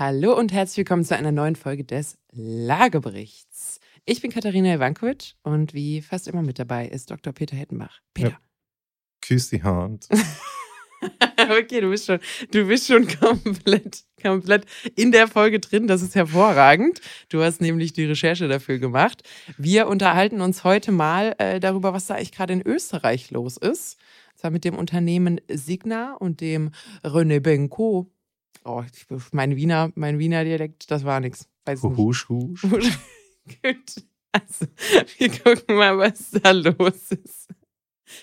Hallo und herzlich willkommen zu einer neuen Folge des Lageberichts. Ich bin Katharina Ivankovic und wie fast immer mit dabei ist Dr. Peter Hettenbach. Peter. Ja. Küss die Hand. okay, du bist schon, du bist schon komplett, komplett in der Folge drin. Das ist hervorragend. Du hast nämlich die Recherche dafür gemacht. Wir unterhalten uns heute mal äh, darüber, was da eigentlich gerade in Österreich los ist. Und zwar mit dem Unternehmen Signa und dem René Benko. Oh, mein Wiener, mein Wiener Dialekt, das war nichts. Husch, husch. Gut. Also, wir gucken mal, was da los ist.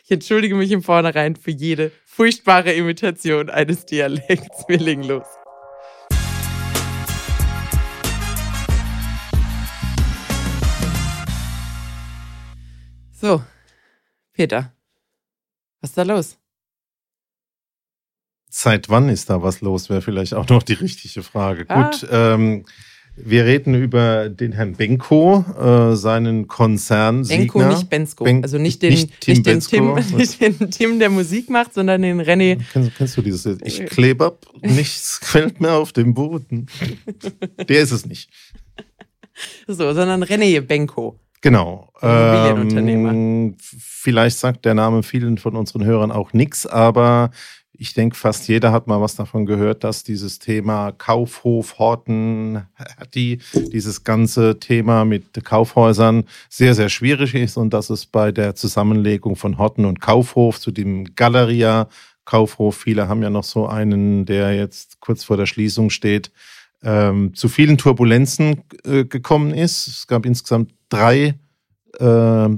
Ich entschuldige mich im Vornherein für jede furchtbare Imitation eines Dialekts. Wir legen los. So, Peter, was ist da los? Seit wann ist da was los, wäre vielleicht auch noch die richtige Frage. Ah. Gut, ähm, wir reden über den Herrn Benko, äh, seinen Konzern. Benko, nicht Bensko. Ben also nicht den, nicht Tim, nicht den Tim, nicht den Tim, der Musik macht, sondern den René. Kennst, kennst du dieses? Ich klebe ab, nichts fällt mehr auf dem Boden. Der ist es nicht. So, sondern René Benko. Genau. Ähm, vielleicht sagt der Name vielen von unseren Hörern auch nichts, aber ich denke, fast jeder hat mal was davon gehört, dass dieses Thema Kaufhof, Horten, die, dieses ganze Thema mit Kaufhäusern sehr, sehr schwierig ist und dass es bei der Zusammenlegung von Horten und Kaufhof zu dem Galeria Kaufhof, viele haben ja noch so einen, der jetzt kurz vor der Schließung steht, ähm, zu vielen Turbulenzen äh, gekommen ist. Es gab insgesamt drei äh,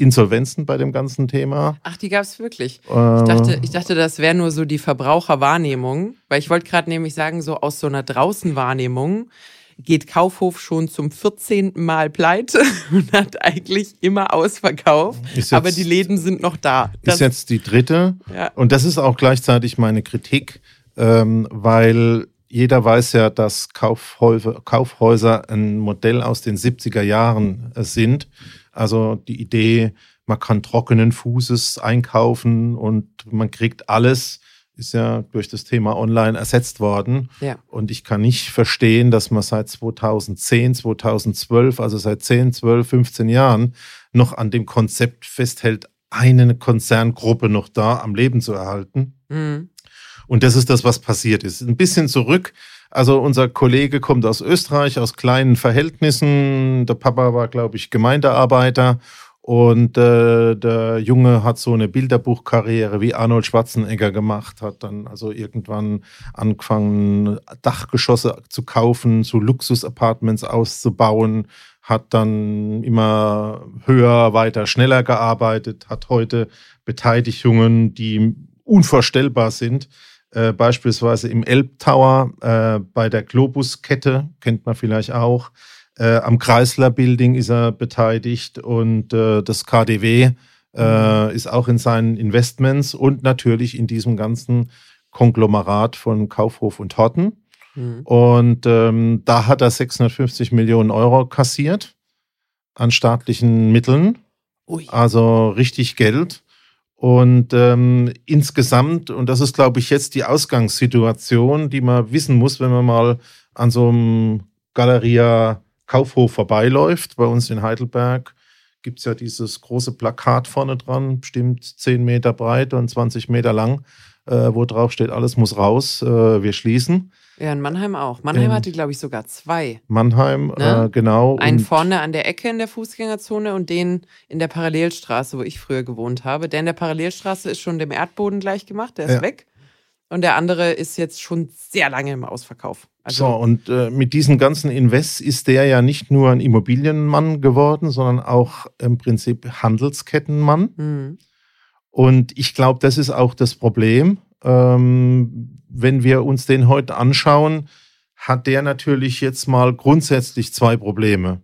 Insolvenzen bei dem ganzen Thema. Ach, die gab es wirklich. Äh, ich, dachte, ich dachte, das wäre nur so die Verbraucherwahrnehmung, weil ich wollte gerade nämlich sagen, so aus so einer Draußenwahrnehmung geht Kaufhof schon zum 14. Mal pleite und hat eigentlich immer ausverkauft, jetzt, aber die Läden sind noch da. Das ist jetzt die dritte ja. und das ist auch gleichzeitig meine Kritik, ähm, weil jeder weiß ja, dass Kaufhäuser, Kaufhäuser ein Modell aus den 70er Jahren sind also die Idee, man kann trockenen Fußes einkaufen und man kriegt alles, ist ja durch das Thema Online ersetzt worden. Ja. Und ich kann nicht verstehen, dass man seit 2010, 2012, also seit 10, 12, 15 Jahren noch an dem Konzept festhält, eine Konzerngruppe noch da am Leben zu erhalten. Mhm. Und das ist das, was passiert ist. Ein bisschen zurück also unser Kollege kommt aus Österreich, aus kleinen Verhältnissen. Der Papa war, glaube ich, Gemeindearbeiter. Und äh, der Junge hat so eine Bilderbuchkarriere wie Arnold Schwarzenegger gemacht, hat dann also irgendwann angefangen, Dachgeschosse zu kaufen, so Luxusapartments auszubauen, hat dann immer höher, weiter, schneller gearbeitet, hat heute Beteiligungen, die unvorstellbar sind. Äh, beispielsweise im Elbtower äh, bei der Globus-Kette, kennt man vielleicht auch. Äh, am Chrysler Building ist er beteiligt und äh, das KDW äh, mhm. ist auch in seinen Investments und natürlich in diesem ganzen Konglomerat von Kaufhof und Horten. Mhm. Und ähm, da hat er 650 Millionen Euro kassiert an staatlichen Mitteln. Ui. Also richtig Geld. Und ähm, insgesamt, und das ist, glaube ich, jetzt die Ausgangssituation, die man wissen muss, wenn man mal an so einem Galeria Kaufhof vorbeiläuft. Bei uns in Heidelberg gibt es ja dieses große Plakat vorne dran, bestimmt 10 Meter breit und 20 Meter lang, äh, wo drauf steht, alles muss raus, äh, wir schließen. Ja, in Mannheim auch. Mannheim in hatte, glaube ich, sogar zwei. Mannheim, ne? äh, genau. Einen vorne an der Ecke in der Fußgängerzone und den in der Parallelstraße, wo ich früher gewohnt habe. Der in der Parallelstraße ist schon dem Erdboden gleich gemacht, der ist ja. weg. Und der andere ist jetzt schon sehr lange im Ausverkauf. Also so, und äh, mit diesen ganzen Invests ist der ja nicht nur ein Immobilienmann geworden, sondern auch im Prinzip Handelskettenmann. Mhm. Und ich glaube, das ist auch das Problem. Ähm, wenn wir uns den heute anschauen, hat der natürlich jetzt mal grundsätzlich zwei Probleme.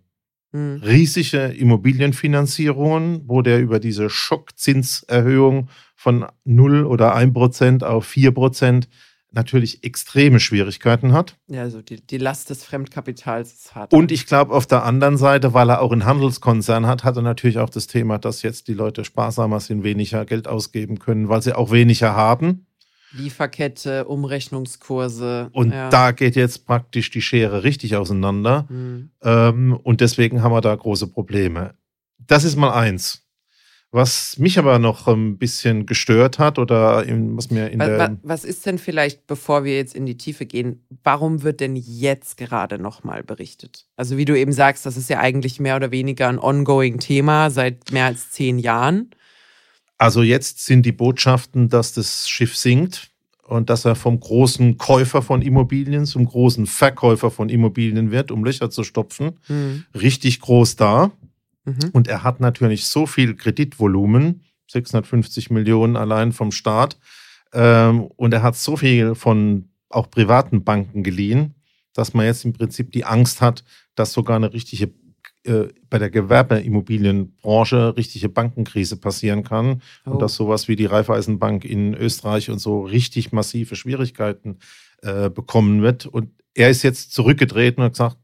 Mhm. Riesige Immobilienfinanzierungen, wo der über diese Schockzinserhöhung von 0 oder 1 Prozent auf 4 Prozent natürlich extreme Schwierigkeiten hat. Ja, also die, die Last des Fremdkapitals ist hart. Und ich glaube, auf der anderen Seite, weil er auch einen Handelskonzern hat, hat er natürlich auch das Thema, dass jetzt die Leute sparsamer sind, weniger Geld ausgeben können, weil sie auch weniger haben. Lieferkette, Umrechnungskurse. Und ja. da geht jetzt praktisch die Schere richtig auseinander. Mhm. Ähm, und deswegen haben wir da große Probleme. Das ist mal eins. Was mich aber noch ein bisschen gestört hat oder was mir in was, der. Was ist denn vielleicht, bevor wir jetzt in die Tiefe gehen, warum wird denn jetzt gerade nochmal berichtet? Also, wie du eben sagst, das ist ja eigentlich mehr oder weniger ein ongoing Thema seit mehr als zehn Jahren. Also, jetzt sind die Botschaften, dass das Schiff sinkt und dass er vom großen Käufer von Immobilien zum großen Verkäufer von Immobilien wird, um Löcher zu stopfen, mhm. richtig groß da. Mhm. Und er hat natürlich so viel Kreditvolumen, 650 Millionen allein vom Staat. Ähm, und er hat so viel von auch privaten Banken geliehen, dass man jetzt im Prinzip die Angst hat, dass sogar eine richtige äh, bei der Gewerbeimmobilienbranche richtige Bankenkrise passieren kann oh. und dass sowas wie die Raiffeisenbank in Österreich und so richtig massive Schwierigkeiten äh, bekommen wird. Und er ist jetzt zurückgedreht und hat gesagt,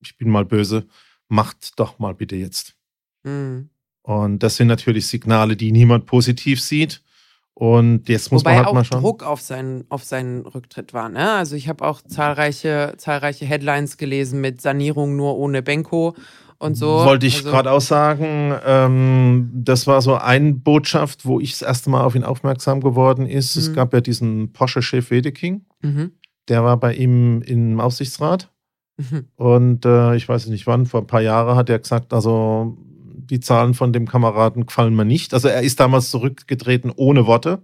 ich bin mal böse, macht doch mal bitte jetzt. Mhm. Und das sind natürlich Signale, die niemand positiv sieht. Und jetzt muss Wobei man halt auch mal schauen. Druck auf seinen, auf seinen Rücktritt war. Ne? Also ich habe auch zahlreiche, zahlreiche Headlines gelesen mit Sanierung nur ohne Benko und so. Wollte ich also, gerade auch sagen, ähm, das war so eine Botschaft, wo ich das erste Mal auf ihn aufmerksam geworden ist. Mhm. Es gab ja diesen Porsche-Chef Wedeking, mhm. der war bei ihm im Aufsichtsrat. Mhm. Und äh, ich weiß nicht wann, vor ein paar Jahren hat er gesagt, also die Zahlen von dem Kameraden gefallen mir nicht. Also er ist damals zurückgetreten ohne Worte.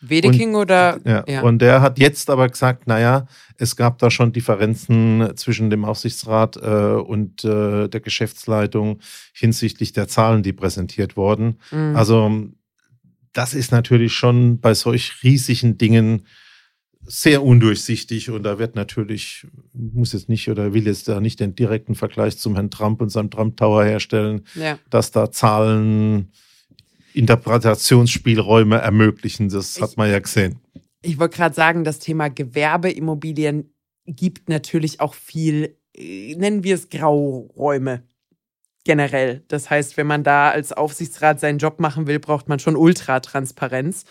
Wedeking und, oder? Ja, ja, Und der hat jetzt aber gesagt, naja, es gab da schon Differenzen zwischen dem Aufsichtsrat äh, und äh, der Geschäftsleitung hinsichtlich der Zahlen, die präsentiert wurden. Mhm. Also das ist natürlich schon bei solch riesigen Dingen sehr undurchsichtig und da wird natürlich, muss jetzt nicht oder will jetzt da nicht den direkten Vergleich zum Herrn Trump und seinem Trump Tower herstellen, ja. dass da Zahlen Interpretationsspielräume ermöglichen. Das ich, hat man ja gesehen. Ich wollte gerade sagen, das Thema Gewerbeimmobilien gibt natürlich auch viel, äh, nennen wir es Grauräume generell. Das heißt, wenn man da als Aufsichtsrat seinen Job machen will, braucht man schon Ultratransparenz.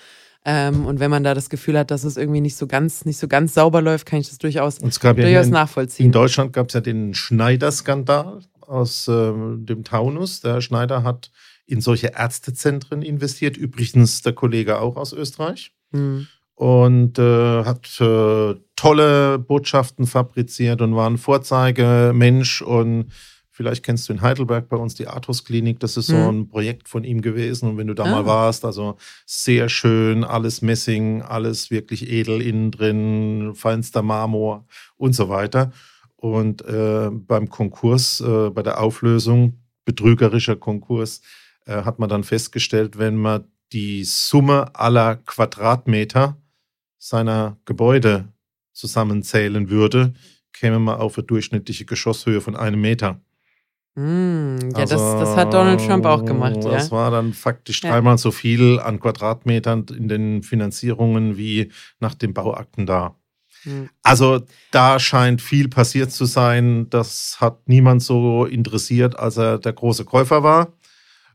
Ähm, und wenn man da das Gefühl hat, dass es irgendwie nicht so ganz, nicht so ganz sauber läuft, kann ich das durchaus, durchaus ja in, nachvollziehen. In Deutschland gab es ja den Schneider-Skandal aus äh, dem Taunus. Der Schneider hat in solche Ärztezentren investiert. Übrigens der Kollege auch aus Österreich. Mhm. Und äh, hat äh, tolle Botschaften fabriziert und war ein Vorzeigemensch und Vielleicht kennst du in Heidelberg bei uns die Arthus-Klinik. Das ist so mhm. ein Projekt von ihm gewesen. Und wenn du da ah. mal warst, also sehr schön, alles Messing, alles wirklich edel innen drin, feinster Marmor und so weiter. Und äh, beim Konkurs, äh, bei der Auflösung, betrügerischer Konkurs, äh, hat man dann festgestellt, wenn man die Summe aller Quadratmeter seiner Gebäude zusammenzählen würde, käme man auf eine durchschnittliche Geschosshöhe von einem Meter. Mm, ja, also, das, das hat Donald Trump auch gemacht. Das ja. war dann faktisch dreimal ja. so viel an Quadratmetern in den Finanzierungen wie nach den Bauakten da. Mm. Also da scheint viel passiert zu sein. Das hat niemand so interessiert, als er der große Käufer war.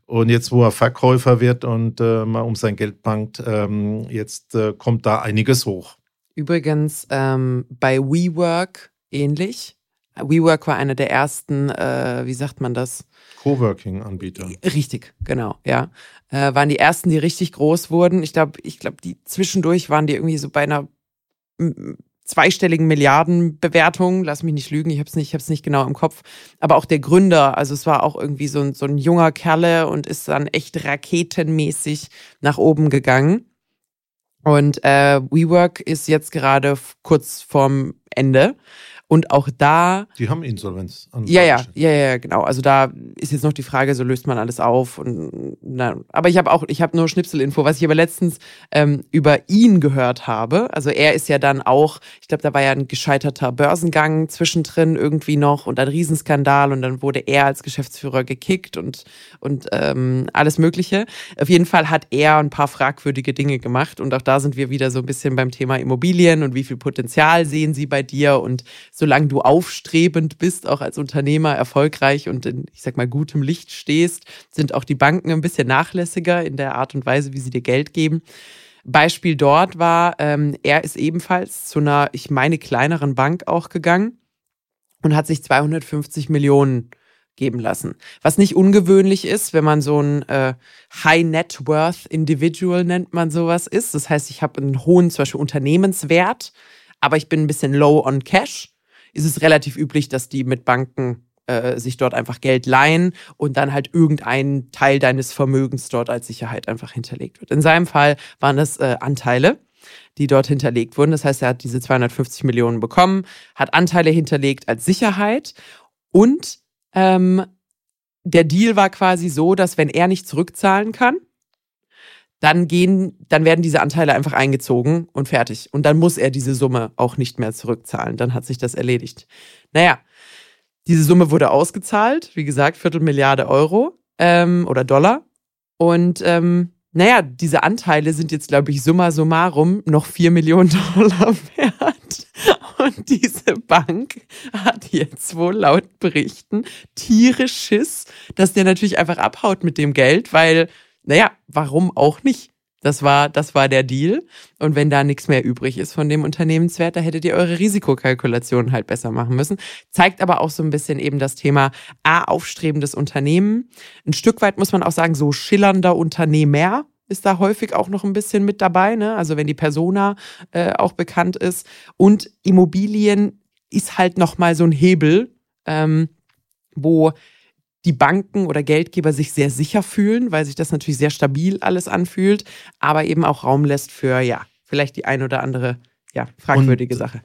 Und jetzt, wo er Verkäufer wird und äh, mal um sein Geld bangt, ähm, jetzt äh, kommt da einiges hoch. Übrigens ähm, bei WeWork ähnlich. WeWork war einer der ersten, äh, wie sagt man das? Coworking-Anbieter. Richtig, genau, ja. Äh, waren die ersten, die richtig groß wurden. Ich glaube, ich glaube, die zwischendurch waren die irgendwie so bei einer zweistelligen Milliardenbewertung. Lass mich nicht lügen, ich habe es nicht, ich hab's nicht genau im Kopf. Aber auch der Gründer, also es war auch irgendwie so ein, so ein junger Kerle und ist dann echt raketenmäßig nach oben gegangen. Und äh, WeWork ist jetzt gerade kurz vorm Ende. Und auch da. Die haben Insolvenz. Ja, ja, ja, ja, genau. Also da ist jetzt noch die Frage, so löst man alles auf. Und, na, aber ich habe auch, ich habe nur Schnipselinfo, was ich aber letztens ähm, über ihn gehört habe. Also er ist ja dann auch, ich glaube, da war ja ein gescheiterter Börsengang zwischendrin irgendwie noch und ein Riesenskandal und dann wurde er als Geschäftsführer gekickt und, und ähm, alles Mögliche. Auf jeden Fall hat er ein paar fragwürdige Dinge gemacht und auch da sind wir wieder so ein bisschen beim Thema Immobilien und wie viel Potenzial sehen sie bei dir und solange du aufstrebend bist, auch als Unternehmer erfolgreich und in, ich sag mal, gutem Licht stehst, sind auch die Banken ein bisschen nachlässiger in der Art und Weise, wie sie dir Geld geben. Beispiel dort war, ähm, er ist ebenfalls zu einer, ich meine, kleineren Bank auch gegangen und hat sich 250 Millionen geben lassen. Was nicht ungewöhnlich ist, wenn man so ein äh, High Net Worth Individual nennt man sowas ist. Das heißt, ich habe einen hohen zum Beispiel Unternehmenswert, aber ich bin ein bisschen low on Cash. Ist es relativ üblich, dass die mit Banken äh, sich dort einfach Geld leihen und dann halt irgendein Teil deines Vermögens dort als Sicherheit einfach hinterlegt wird. In seinem Fall waren das äh, Anteile die dort hinterlegt wurden. Das heißt, er hat diese 250 Millionen bekommen, hat Anteile hinterlegt als Sicherheit und ähm, der Deal war quasi so, dass wenn er nicht zurückzahlen kann, dann gehen, dann werden diese Anteile einfach eingezogen und fertig. Und dann muss er diese Summe auch nicht mehr zurückzahlen. Dann hat sich das erledigt. Naja, diese Summe wurde ausgezahlt, wie gesagt, Viertelmilliarde Euro ähm, oder Dollar. Und ähm, naja, diese Anteile sind jetzt, glaube ich, summa summarum noch vier Millionen Dollar wert. Und diese Bank hat jetzt wohl laut Berichten tierisch Schiss, dass der natürlich einfach abhaut mit dem Geld, weil, naja, warum auch nicht? Das war, das war der Deal. Und wenn da nichts mehr übrig ist von dem Unternehmenswert, da hättet ihr eure Risikokalkulation halt besser machen müssen. Zeigt aber auch so ein bisschen eben das Thema A, aufstrebendes Unternehmen. Ein Stück weit muss man auch sagen, so schillernder Unternehmer ist da häufig auch noch ein bisschen mit dabei. Ne? Also wenn die Persona äh, auch bekannt ist. Und Immobilien ist halt nochmal so ein Hebel, ähm, wo die Banken oder Geldgeber sich sehr sicher fühlen, weil sich das natürlich sehr stabil alles anfühlt, aber eben auch Raum lässt für, ja, vielleicht die ein oder andere, ja, fragwürdige Und Sache.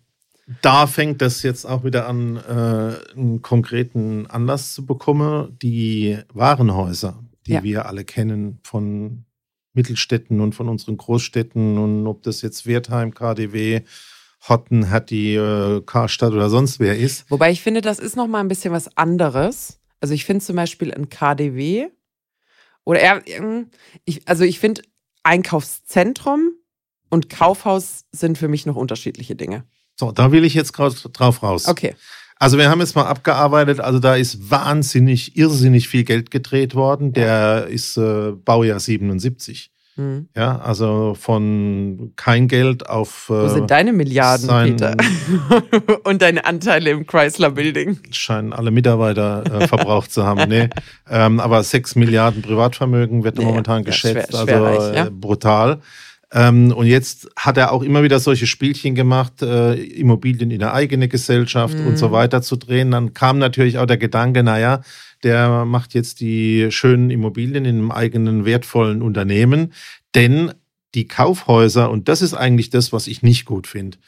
Da fängt das jetzt auch wieder an, äh, einen konkreten Anlass zu bekommen. Die Warenhäuser, die ja. wir alle kennen von Mittelstädten und von unseren Großstädten und ob das jetzt Wertheim, KDW, Hotten, Hattie, äh, Karstadt oder sonst wer ist. Wobei ich finde, das ist nochmal ein bisschen was anderes also ich finde zum Beispiel ein KDW oder eher, ich, also ich finde Einkaufszentrum und Kaufhaus sind für mich noch unterschiedliche Dinge. So, da will ich jetzt drauf raus. Okay. Also wir haben jetzt mal abgearbeitet, also da ist wahnsinnig, irrsinnig viel Geld gedreht worden. Der ist äh, Baujahr 77. Mhm. Ja, also von kein Geld auf. Äh, Wo sind deine Milliarden, Peter? Und deine Anteile im Chrysler Building? Scheinen alle Mitarbeiter äh, verbraucht zu haben. Nee. Ähm, aber sechs Milliarden Privatvermögen wird nee, momentan geschätzt. Schwer, schwer also reich, ja? Äh, brutal. Ähm, und jetzt hat er auch immer wieder solche Spielchen gemacht, äh, Immobilien in eine eigene Gesellschaft mhm. und so weiter zu drehen. Dann kam natürlich auch der Gedanke, naja, der macht jetzt die schönen Immobilien in einem eigenen wertvollen Unternehmen. Denn die Kaufhäuser, und das ist eigentlich das, was ich nicht gut finde,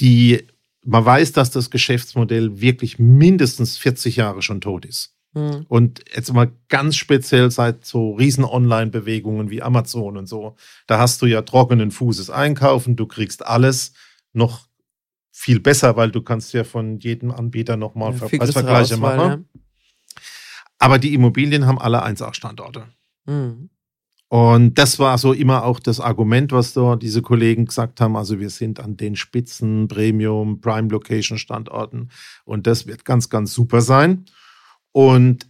die, man weiß, dass das Geschäftsmodell wirklich mindestens 40 Jahre schon tot ist. Mhm. Und jetzt mal ganz speziell seit so riesen Online-Bewegungen wie Amazon und so, da hast du ja trockenen Fußes einkaufen, du kriegst alles noch viel besser, weil du kannst ja von jedem Anbieter nochmal ja, Preisvergleiche machen. Ja. Aber die Immobilien haben alle 1A-Standorte. Mhm. Und das war so immer auch das Argument, was da diese Kollegen gesagt haben. Also wir sind an den Spitzen, Premium, Prime Location Standorten und das wird ganz, ganz super sein. Und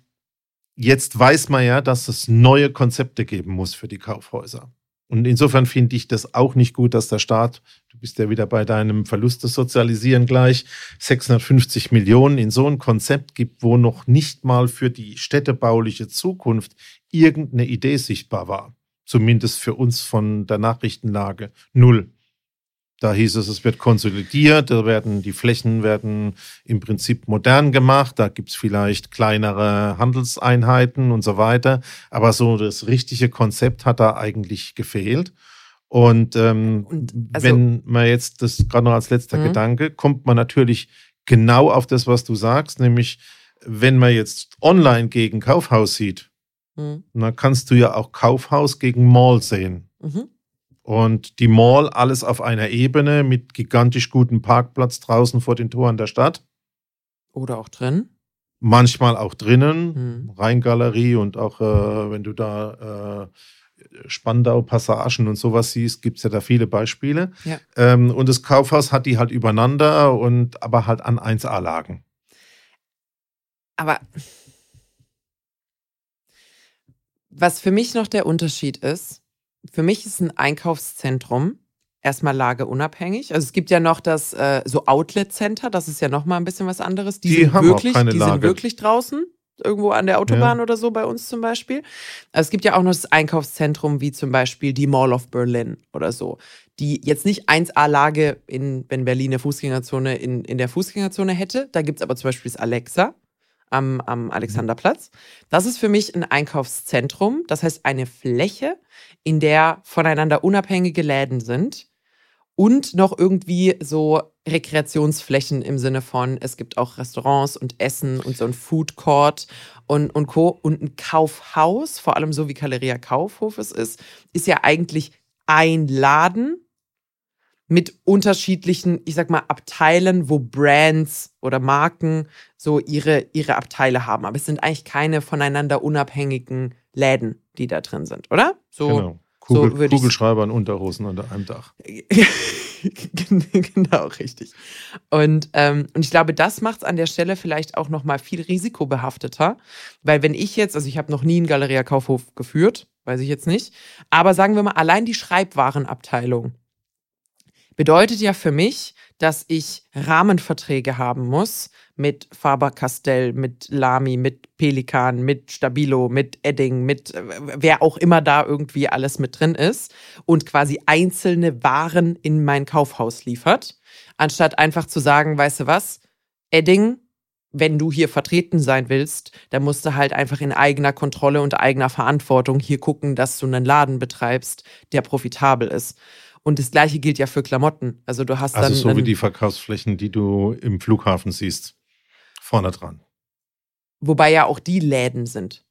jetzt weiß man ja, dass es neue Konzepte geben muss für die Kaufhäuser. Und insofern finde ich das auch nicht gut, dass der Staat, bist ja wieder bei deinem Verluste sozialisieren gleich, 650 Millionen in so ein Konzept gibt, wo noch nicht mal für die städtebauliche Zukunft irgendeine Idee sichtbar war. Zumindest für uns von der Nachrichtenlage. Null. Da hieß es, es wird konsolidiert, da werden die Flächen werden im Prinzip modern gemacht, da gibt es vielleicht kleinere Handelseinheiten und so weiter. Aber so das richtige Konzept hat da eigentlich gefehlt. Und, ähm, und also, wenn man jetzt das gerade noch als letzter mhm. Gedanke, kommt man natürlich genau auf das, was du sagst, nämlich wenn man jetzt online gegen Kaufhaus sieht, mhm. dann kannst du ja auch Kaufhaus gegen Mall sehen. Mhm. Und die Mall, alles auf einer Ebene mit gigantisch gutem Parkplatz draußen vor den Toren der Stadt. Oder auch drin. Manchmal auch drinnen, hm. Rheingalerie und auch äh, wenn du da äh, Spandau-Passagen und sowas siehst, gibt es ja da viele Beispiele. Ja. Ähm, und das Kaufhaus hat die halt übereinander und aber halt an 1A-Lagen. Aber was für mich noch der Unterschied ist, für mich ist ein Einkaufszentrum erstmal lageunabhängig. Also es gibt ja noch das äh, so Outlet Center, das ist ja noch mal ein bisschen was anderes. Die, die sind wirklich, die Lage. sind wirklich draußen irgendwo an der Autobahn ja. oder so bei uns zum Beispiel. Also es gibt ja auch noch das Einkaufszentrum wie zum Beispiel die Mall of Berlin oder so, die jetzt nicht 1A-Lage in, wenn Berlin eine Fußgängerzone in, in der Fußgängerzone hätte. Da gibt es aber zum Beispiel das Alexa am, am Alexanderplatz. Das ist für mich ein Einkaufszentrum, das heißt eine Fläche, in der voneinander unabhängige Läden sind und noch irgendwie so Rekreationsflächen im Sinne von, es gibt auch Restaurants und Essen und so ein Food Court und, und Co. Und ein Kaufhaus, vor allem so wie Galeria Kaufhof es ist, ist ja eigentlich ein Laden mit unterschiedlichen, ich sag mal, Abteilen, wo Brands oder Marken so ihre, ihre Abteile haben. Aber es sind eigentlich keine voneinander unabhängigen Läden, die da drin sind, oder? So, genau. Kugel, so Kugelschreiber und Unterhosen unter einem Dach. genau, richtig. Und, ähm, und ich glaube, das macht es an der Stelle vielleicht auch nochmal viel risikobehafteter, weil wenn ich jetzt, also ich habe noch nie einen Galeria-Kaufhof geführt, weiß ich jetzt nicht, aber sagen wir mal, allein die Schreibwarenabteilung bedeutet ja für mich, dass ich Rahmenverträge haben muss mit Faber-Castell, mit Lamy, mit Pelikan, mit Stabilo, mit Edding, mit äh, wer auch immer da irgendwie alles mit drin ist und quasi einzelne Waren in mein Kaufhaus liefert, anstatt einfach zu sagen, weißt du was, Edding, wenn du hier vertreten sein willst, dann musst du halt einfach in eigener Kontrolle und eigener Verantwortung hier gucken, dass du einen Laden betreibst, der profitabel ist. Und das gleiche gilt ja für Klamotten. Also du hast also dann. Also so wie die Verkaufsflächen, die du im Flughafen siehst. Vorne dran. Wobei ja auch die Läden sind.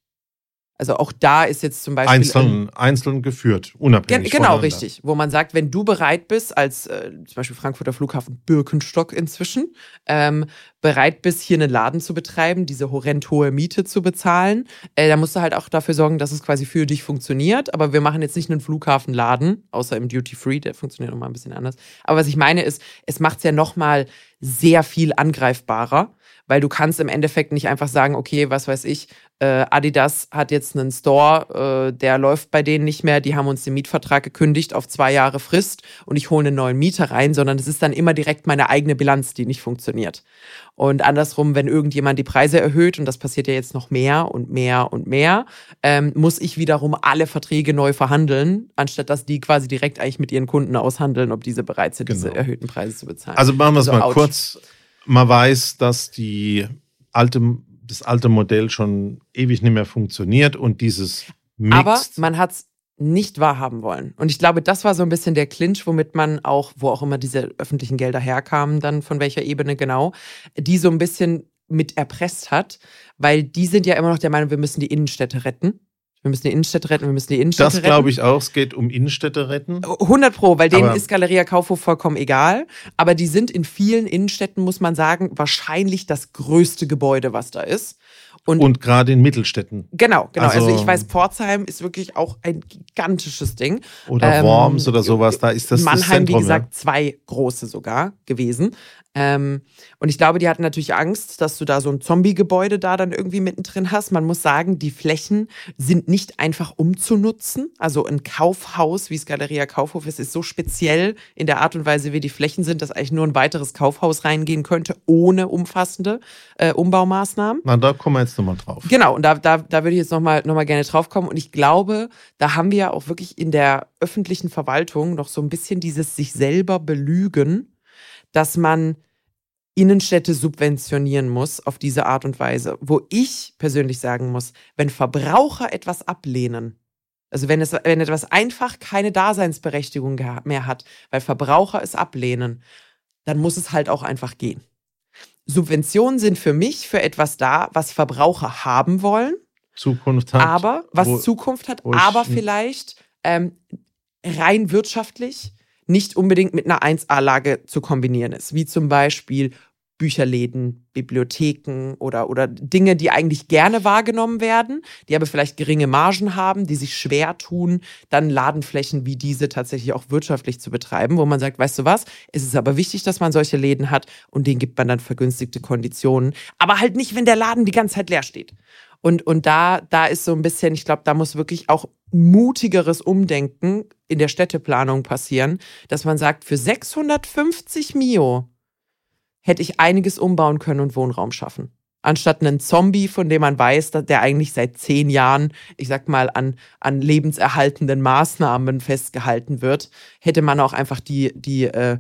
Also auch da ist jetzt zum Beispiel. Einzeln, einzeln geführt, unabhängig. Ge genau, richtig. Wo man sagt, wenn du bereit bist, als äh, zum Beispiel Frankfurter Flughafen Birkenstock inzwischen, ähm, bereit bist, hier einen Laden zu betreiben, diese horrend hohe Miete zu bezahlen, äh, dann musst du halt auch dafür sorgen, dass es quasi für dich funktioniert. Aber wir machen jetzt nicht einen Flughafenladen, außer im Duty Free, der funktioniert nochmal ein bisschen anders. Aber was ich meine ist, es macht es ja nochmal sehr viel angreifbarer weil du kannst im Endeffekt nicht einfach sagen, okay, was weiß ich, äh, Adidas hat jetzt einen Store, äh, der läuft bei denen nicht mehr, die haben uns den Mietvertrag gekündigt auf zwei Jahre Frist und ich hole einen neuen Mieter rein, sondern es ist dann immer direkt meine eigene Bilanz, die nicht funktioniert. Und andersrum, wenn irgendjemand die Preise erhöht, und das passiert ja jetzt noch mehr und mehr und mehr, ähm, muss ich wiederum alle Verträge neu verhandeln, anstatt dass die quasi direkt eigentlich mit ihren Kunden aushandeln, ob diese bereit sind, genau. diese erhöhten Preise zu bezahlen. Also machen wir es also, mal ouch. kurz man weiß, dass die alte, das alte Modell schon ewig nicht mehr funktioniert und dieses Mixed Aber man hat es nicht wahrhaben wollen. Und ich glaube, das war so ein bisschen der Clinch, womit man auch, wo auch immer diese öffentlichen Gelder herkamen, dann von welcher Ebene genau, die so ein bisschen mit erpresst hat, weil die sind ja immer noch der Meinung, wir müssen die Innenstädte retten. Wir müssen die Innenstädte retten, wir müssen die Innenstädte das retten. Das glaube ich auch, es geht um Innenstädte retten. 100 Pro, weil denen aber ist Galeria Kaufhof vollkommen egal. Aber die sind in vielen Innenstädten, muss man sagen, wahrscheinlich das größte Gebäude, was da ist. Und, und gerade in Mittelstädten. Genau, genau. Also, also, ich weiß, Pforzheim ist wirklich auch ein gigantisches Ding. Oder ähm, Worms oder sowas, da ist das Mannheim, das Zentrum, wie gesagt, ja. zwei große sogar gewesen. Ähm, und ich glaube, die hatten natürlich Angst, dass du da so ein Zombie-Gebäude da dann irgendwie mittendrin hast. Man muss sagen, die Flächen sind nicht einfach umzunutzen. Also ein Kaufhaus, wie es Galeria Kaufhof ist, ist so speziell in der Art und Weise, wie die Flächen sind, dass eigentlich nur ein weiteres Kaufhaus reingehen könnte, ohne umfassende äh, Umbaumaßnahmen. Na, da kommen wir jetzt nochmal drauf. Genau, und da, da, da würde ich jetzt nochmal noch mal gerne drauf kommen. Und ich glaube, da haben wir ja auch wirklich in der öffentlichen Verwaltung noch so ein bisschen dieses sich selber belügen, dass man Innenstädte subventionieren muss auf diese Art und Weise. Wo ich persönlich sagen muss, wenn Verbraucher etwas ablehnen, also wenn, es, wenn etwas einfach keine Daseinsberechtigung mehr hat, weil Verbraucher es ablehnen, dann muss es halt auch einfach gehen. Subventionen sind für mich für etwas da, was Verbraucher haben wollen. Zukunft hat. Aber, was wo, Zukunft hat, aber vielleicht ähm, rein wirtschaftlich nicht unbedingt mit einer 1A-Lage zu kombinieren ist, wie zum Beispiel Bücherläden, Bibliotheken oder, oder Dinge, die eigentlich gerne wahrgenommen werden, die aber vielleicht geringe Margen haben, die sich schwer tun, dann Ladenflächen wie diese tatsächlich auch wirtschaftlich zu betreiben, wo man sagt, weißt du was, es ist aber wichtig, dass man solche Läden hat und denen gibt man dann vergünstigte Konditionen, aber halt nicht, wenn der Laden die ganze Zeit leer steht. Und, und da, da ist so ein bisschen, ich glaube, da muss wirklich auch mutigeres Umdenken in der Städteplanung passieren, dass man sagt, für 650 Mio hätte ich einiges umbauen können und Wohnraum schaffen. Anstatt einen Zombie, von dem man weiß, dass der eigentlich seit zehn Jahren, ich sag mal, an, an lebenserhaltenden Maßnahmen festgehalten wird, hätte man auch einfach die, die, äh,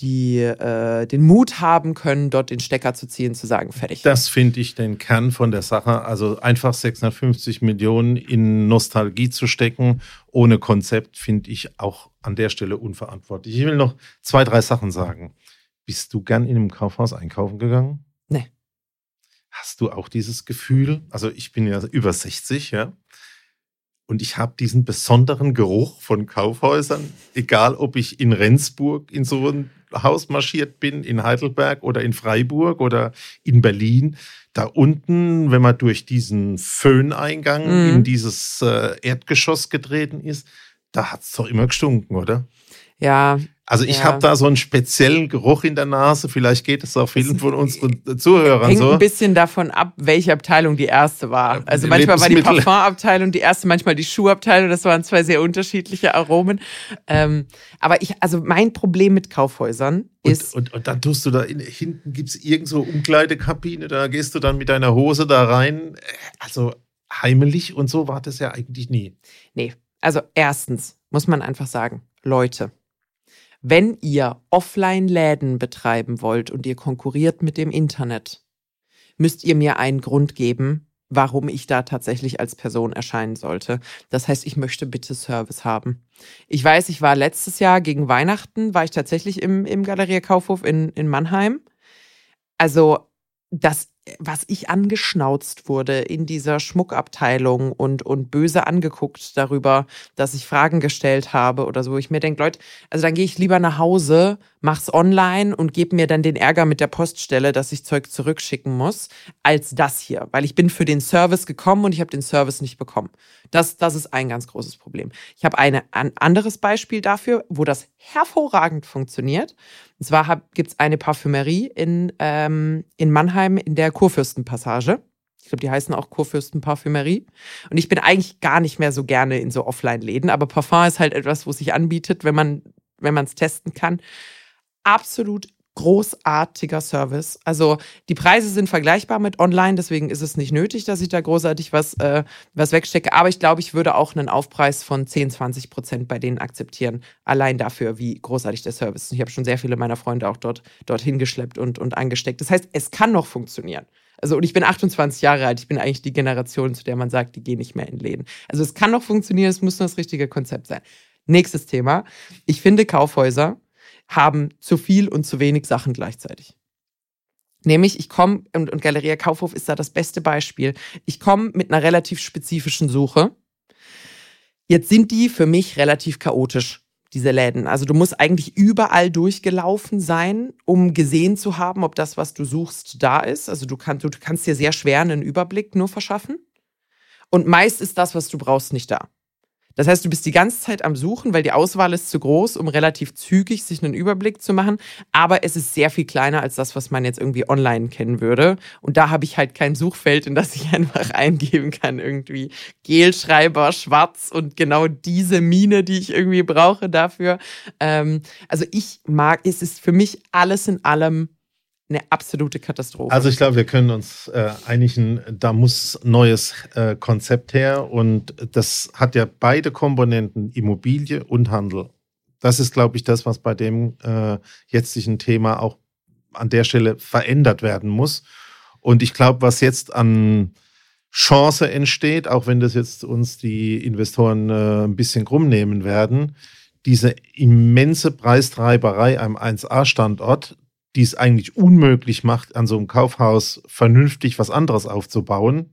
die äh, den Mut haben können, dort den Stecker zu ziehen, zu sagen, fertig. Das finde ich den Kern von der Sache. Also einfach 650 Millionen in Nostalgie zu stecken, ohne Konzept, finde ich auch an der Stelle unverantwortlich. Ich will noch zwei, drei Sachen sagen. Bist du gern in einem Kaufhaus einkaufen gegangen? Nee. Hast du auch dieses Gefühl? Also ich bin ja über 60, ja. Und ich habe diesen besonderen Geruch von Kaufhäusern, egal ob ich in Rendsburg in so ein Haus marschiert bin, in Heidelberg oder in Freiburg oder in Berlin. Da unten, wenn man durch diesen Föhneingang mhm. in dieses äh, Erdgeschoss getreten ist, da hat es doch immer gestunken, oder? Ja, also ich ja. habe da so einen speziellen Geruch in der Nase. Vielleicht geht es auch vielen von unseren Zuhörern hängt so. ein bisschen davon ab, welche Abteilung die erste war. Also manchmal war die Parfumabteilung die erste, manchmal die Schuhabteilung. Das waren zwei sehr unterschiedliche Aromen. Ähm, aber ich, also mein Problem mit Kaufhäusern ist. Und, und, und dann tust du da in, hinten gibt's irgendwo Umkleidekabine. Da gehst du dann mit deiner Hose da rein. Also heimelig und so war das ja eigentlich nie. Nee. Also erstens muss man einfach sagen, Leute wenn ihr Offline-Läden betreiben wollt und ihr konkurriert mit dem Internet, müsst ihr mir einen Grund geben, warum ich da tatsächlich als Person erscheinen sollte. Das heißt, ich möchte bitte Service haben. Ich weiß, ich war letztes Jahr gegen Weihnachten, war ich tatsächlich im, im Galeria Kaufhof in, in Mannheim. Also, das was ich angeschnauzt wurde in dieser Schmuckabteilung und, und böse angeguckt darüber, dass ich Fragen gestellt habe oder so. Ich mir denke, Leute, also dann gehe ich lieber nach Hause, mach's online und gebe mir dann den Ärger mit der Poststelle, dass ich Zeug zurückschicken muss, als das hier. Weil ich bin für den Service gekommen und ich habe den Service nicht bekommen. Das, das ist ein ganz großes Problem. Ich habe ein anderes Beispiel dafür, wo das hervorragend funktioniert. Und zwar gibt es eine Parfümerie in, ähm, in Mannheim in der Kurfürstenpassage. Ich glaube, die heißen auch Kurfürstenparfümerie. Und ich bin eigentlich gar nicht mehr so gerne in so Offline-Läden, aber Parfum ist halt etwas, wo sich anbietet, wenn man wenn man es testen kann. Absolut großartiger Service. Also die Preise sind vergleichbar mit online, deswegen ist es nicht nötig, dass ich da großartig was, äh, was wegstecke. Aber ich glaube, ich würde auch einen Aufpreis von 10, 20 Prozent bei denen akzeptieren. Allein dafür, wie großartig der Service ist. Ich habe schon sehr viele meiner Freunde auch dort dorthin geschleppt und, und angesteckt. Das heißt, es kann noch funktionieren. Also, und ich bin 28 Jahre alt. Ich bin eigentlich die Generation, zu der man sagt, die gehen nicht mehr in Läden. Also, es kann noch funktionieren. Es muss nur das richtige Konzept sein. Nächstes Thema. Ich finde, Kaufhäuser haben zu viel und zu wenig Sachen gleichzeitig. Nämlich, ich komme, und, und Galeria Kaufhof ist da das beste Beispiel. Ich komme mit einer relativ spezifischen Suche. Jetzt sind die für mich relativ chaotisch, diese Läden. Also du musst eigentlich überall durchgelaufen sein, um gesehen zu haben, ob das, was du suchst, da ist. Also du, kannst, du kannst dir sehr schwer einen Überblick nur verschaffen. Und meist ist das, was du brauchst, nicht da. Das heißt, du bist die ganze Zeit am Suchen, weil die Auswahl ist zu groß, um relativ zügig sich einen Überblick zu machen. Aber es ist sehr viel kleiner als das, was man jetzt irgendwie online kennen würde. Und da habe ich halt kein Suchfeld, in das ich einfach eingeben kann, irgendwie Gelschreiber, schwarz und genau diese Mine, die ich irgendwie brauche dafür. Ähm, also ich mag, es ist für mich alles in allem eine absolute Katastrophe. Also ich glaube, wir können uns äh, einigen, da muss neues äh, Konzept her und das hat ja beide Komponenten, Immobilie und Handel. Das ist, glaube ich, das, was bei dem äh, jetzigen Thema auch an der Stelle verändert werden muss. Und ich glaube, was jetzt an Chance entsteht, auch wenn das jetzt uns die Investoren äh, ein bisschen krumm nehmen werden, diese immense Preistreiberei am 1A-Standort, die es eigentlich unmöglich macht, an so einem Kaufhaus vernünftig was anderes aufzubauen,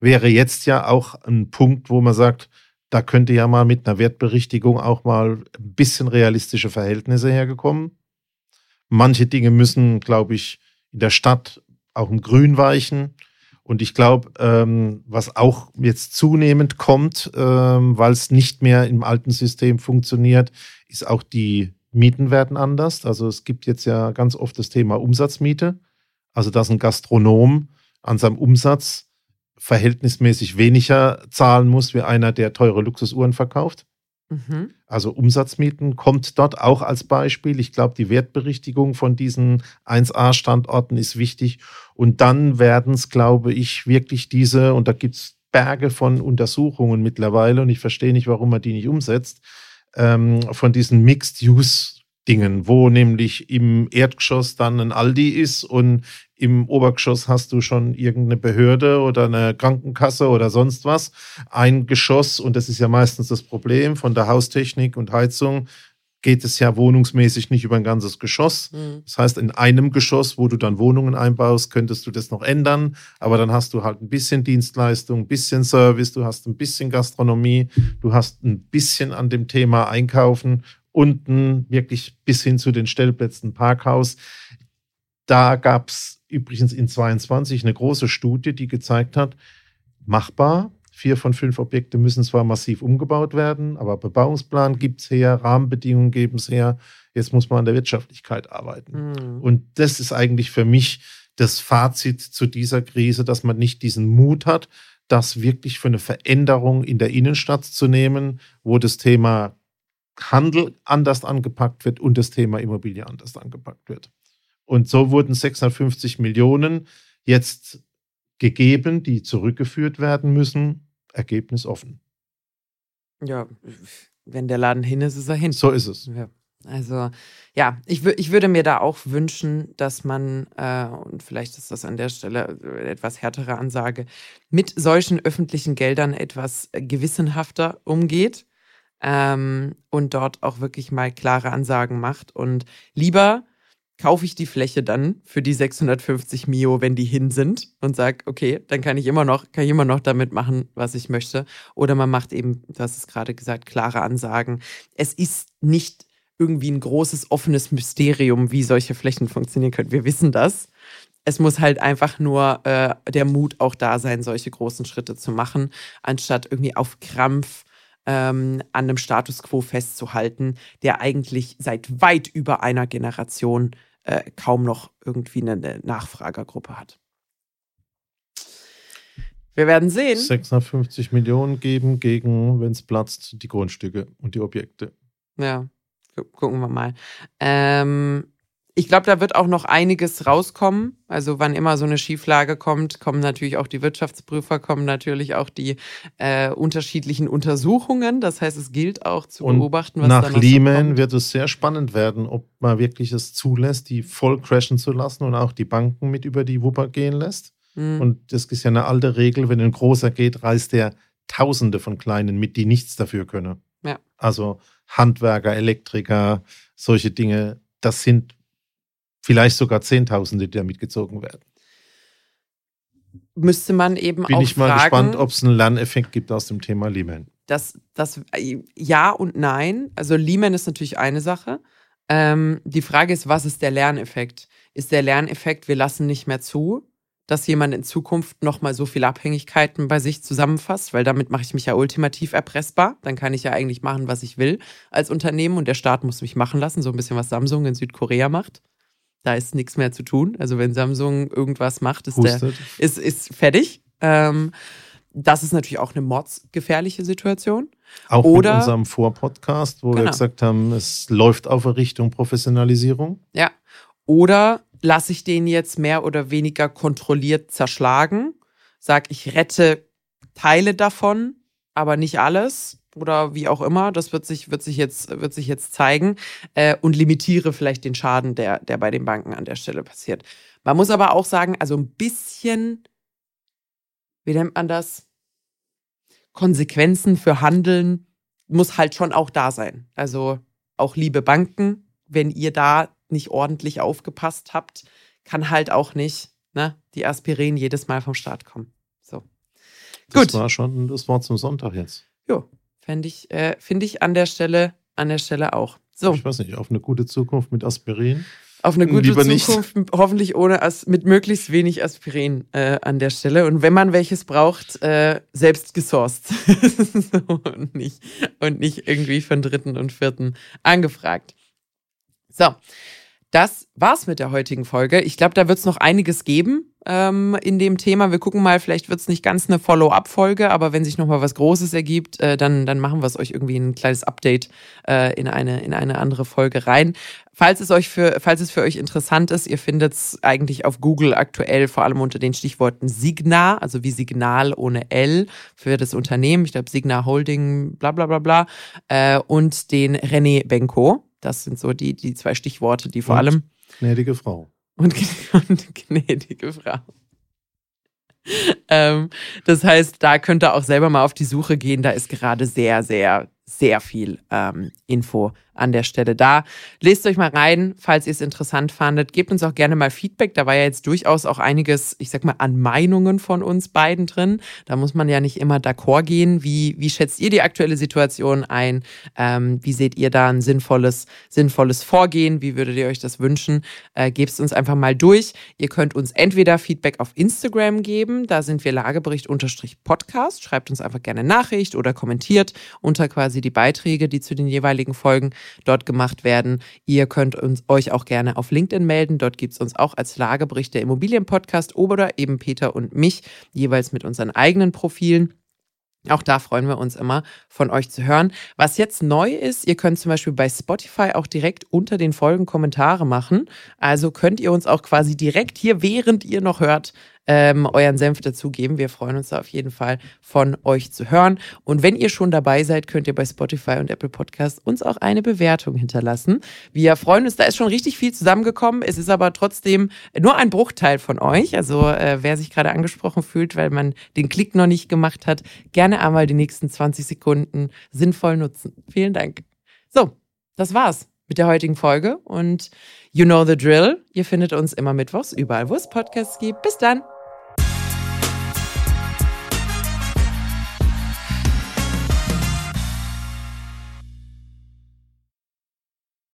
wäre jetzt ja auch ein Punkt, wo man sagt, da könnte ja mal mit einer Wertberichtigung auch mal ein bisschen realistische Verhältnisse hergekommen. Manche Dinge müssen, glaube ich, in der Stadt auch im Grünweichen. Und ich glaube, ähm, was auch jetzt zunehmend kommt, ähm, weil es nicht mehr im alten System funktioniert, ist auch die Mieten werden anders. Also es gibt jetzt ja ganz oft das Thema Umsatzmiete. Also dass ein Gastronom an seinem Umsatz verhältnismäßig weniger zahlen muss wie einer, der teure Luxusuhren verkauft. Mhm. Also Umsatzmieten kommt dort auch als Beispiel. Ich glaube, die Wertberichtigung von diesen 1A-Standorten ist wichtig. Und dann werden es, glaube ich, wirklich diese, und da gibt es Berge von Untersuchungen mittlerweile, und ich verstehe nicht, warum man die nicht umsetzt, ähm, von diesen Mixed-Use Dingen, wo nämlich im Erdgeschoss dann ein Aldi ist und im Obergeschoss hast du schon irgendeine Behörde oder eine Krankenkasse oder sonst was. Ein Geschoss, und das ist ja meistens das Problem von der Haustechnik und Heizung, geht es ja wohnungsmäßig nicht über ein ganzes Geschoss. Mhm. Das heißt, in einem Geschoss, wo du dann Wohnungen einbaust, könntest du das noch ändern, aber dann hast du halt ein bisschen Dienstleistung, ein bisschen Service, du hast ein bisschen Gastronomie, du hast ein bisschen an dem Thema Einkaufen unten wirklich bis hin zu den Stellplätzen Parkhaus. Da gab es übrigens in 22 eine große Studie, die gezeigt hat, machbar. Vier von fünf Objekte müssen zwar massiv umgebaut werden, aber Bebauungsplan gibt es her, Rahmenbedingungen geben es her. Jetzt muss man an der Wirtschaftlichkeit arbeiten. Mhm. Und das ist eigentlich für mich das Fazit zu dieser Krise, dass man nicht diesen Mut hat, das wirklich für eine Veränderung in der Innenstadt zu nehmen, wo das Thema Handel anders angepackt wird und das Thema Immobilie anders angepackt wird. Und so wurden 650 Millionen jetzt gegeben, die zurückgeführt werden müssen. Ergebnis offen. Ja, wenn der Laden hin ist, ist er hin. So ist es. Ja. Also ja, ich, ich würde mir da auch wünschen, dass man, äh, und vielleicht ist das an der Stelle etwas härtere Ansage, mit solchen öffentlichen Geldern etwas gewissenhafter umgeht ähm, und dort auch wirklich mal klare Ansagen macht. Und lieber kaufe ich die Fläche dann für die 650 Mio, wenn die hin sind und sage, okay, dann kann ich immer noch, kann ich immer noch damit machen, was ich möchte. Oder man macht eben, du hast es gerade gesagt, klare Ansagen. Es ist nicht irgendwie ein großes offenes Mysterium, wie solche Flächen funktionieren können. Wir wissen das. Es muss halt einfach nur äh, der Mut auch da sein, solche großen Schritte zu machen, anstatt irgendwie auf Krampf ähm, an einem Status quo festzuhalten, der eigentlich seit weit über einer Generation äh, kaum noch irgendwie eine, eine Nachfragergruppe hat. Wir werden sehen. 650 Millionen geben gegen, wenn es platzt, die Grundstücke und die Objekte. Ja, gucken wir mal. Ähm, ich glaube, da wird auch noch einiges rauskommen. Also wann immer so eine Schieflage kommt, kommen natürlich auch die Wirtschaftsprüfer, kommen natürlich auch die äh, unterschiedlichen Untersuchungen. Das heißt, es gilt auch zu Und beobachten, was nach Lehman so wird es sehr spannend werden, ob man wirklich es zulässt, die voll crashen zu lassen und auch die Banken mit über die Wupper gehen lässt. Mhm. Und das ist ja eine alte Regel, wenn ein großer geht, reißt der Tausende von Kleinen mit, die nichts dafür können. Ja. Also Handwerker, Elektriker, solche Dinge, das sind vielleicht sogar Zehntausende, die da mitgezogen werden. Müsste man eben Bin auch ich mal fragen, gespannt, ob es einen Lerneffekt gibt aus dem Thema Lehman. Das, das, ja und nein. Also Lehman ist natürlich eine Sache. Ähm, die Frage ist, was ist der Lerneffekt? Ist der Lerneffekt, wir lassen nicht mehr zu, dass jemand in Zukunft nochmal so viele Abhängigkeiten bei sich zusammenfasst, weil damit mache ich mich ja ultimativ erpressbar. Dann kann ich ja eigentlich machen, was ich will als Unternehmen und der Staat muss mich machen lassen, so ein bisschen was Samsung in Südkorea macht da ist nichts mehr zu tun. Also wenn Samsung irgendwas macht, ist der ist, ist fertig. Ähm, das ist natürlich auch eine mordsgefährliche Situation. Auch Oder, mit unserem Vorpodcast, wo genau. wir gesagt haben, es läuft auf Richtung Professionalisierung. Ja. Oder lasse ich den jetzt mehr oder weniger kontrolliert zerschlagen, sag ich rette Teile davon, aber nicht alles oder wie auch immer. Das wird sich, wird sich, jetzt, wird sich jetzt zeigen äh, und limitiere vielleicht den Schaden, der, der bei den Banken an der Stelle passiert. Man muss aber auch sagen, also ein bisschen, wie nennt man das? Konsequenzen für Handeln muss halt schon auch da sein. Also auch liebe Banken, wenn ihr da nicht ordentlich aufgepasst habt, kann halt auch nicht ne, die Aspirin jedes Mal vom Start kommen. So. Das Gut. war schon das Wort zum Sonntag jetzt. Ja, Finde ich, äh, find ich an der Stelle, an der Stelle auch. So. Ich weiß nicht, auf eine gute Zukunft mit Aspirin. Auf eine gute Lieber Zukunft, nicht. hoffentlich ohne As mit möglichst wenig Aspirin äh, an der Stelle. Und wenn man welches braucht, äh, selbst gesourced. so, und, nicht, und nicht irgendwie von Dritten und Vierten angefragt. So, das war's mit der heutigen Folge. Ich glaube, da wird es noch einiges geben ähm, in dem Thema. Wir gucken mal, vielleicht wird es nicht ganz eine Follow-up-Folge, aber wenn sich nochmal was Großes ergibt, äh, dann, dann machen wir es euch irgendwie ein kleines Update äh, in, eine, in eine andere Folge rein. Falls es euch für, falls es für euch interessant ist, ihr findet es eigentlich auf Google aktuell vor allem unter den Stichworten Signa, also wie Signal ohne L für das Unternehmen. Ich glaube Signa Holding, bla bla bla bla. Äh, und den René Benko. Das sind so die, die zwei Stichworte, die vor und allem. Gnädige Frau. Und, und gnädige Frau. ähm, das heißt, da könnt ihr auch selber mal auf die Suche gehen. Da ist gerade sehr, sehr, sehr viel ähm, Info an der Stelle da. Lest euch mal rein, falls ihr es interessant fandet. Gebt uns auch gerne mal Feedback. Da war ja jetzt durchaus auch einiges, ich sag mal, an Meinungen von uns beiden drin. Da muss man ja nicht immer d'accord gehen. Wie, wie schätzt ihr die aktuelle Situation ein? Ähm, wie seht ihr da ein sinnvolles, sinnvolles Vorgehen? Wie würdet ihr euch das wünschen? Äh, Gebt es uns einfach mal durch. Ihr könnt uns entweder Feedback auf Instagram geben. Da sind wir Lagebericht-Podcast. Schreibt uns einfach gerne Nachricht oder kommentiert unter quasi die Beiträge, die zu den jeweiligen Folgen dort gemacht werden. Ihr könnt uns, euch auch gerne auf LinkedIn melden. Dort gibt es uns auch als Lagebericht der Immobilienpodcast oder eben Peter und mich jeweils mit unseren eigenen Profilen. Auch da freuen wir uns immer, von euch zu hören. Was jetzt neu ist, ihr könnt zum Beispiel bei Spotify auch direkt unter den Folgen Kommentare machen. Also könnt ihr uns auch quasi direkt hier, während ihr noch hört, ähm, euren Senf dazugeben. Wir freuen uns da auf jeden Fall von euch zu hören. Und wenn ihr schon dabei seid, könnt ihr bei Spotify und Apple Podcasts uns auch eine Bewertung hinterlassen. Wir freuen uns, da ist schon richtig viel zusammengekommen. Es ist aber trotzdem nur ein Bruchteil von euch. Also äh, wer sich gerade angesprochen fühlt, weil man den Klick noch nicht gemacht hat, gerne einmal die nächsten 20 Sekunden sinnvoll nutzen. Vielen Dank. So, das war's mit der heutigen Folge und you know the drill. Ihr findet uns immer mittwochs überall, wo es Podcasts gibt. Bis dann.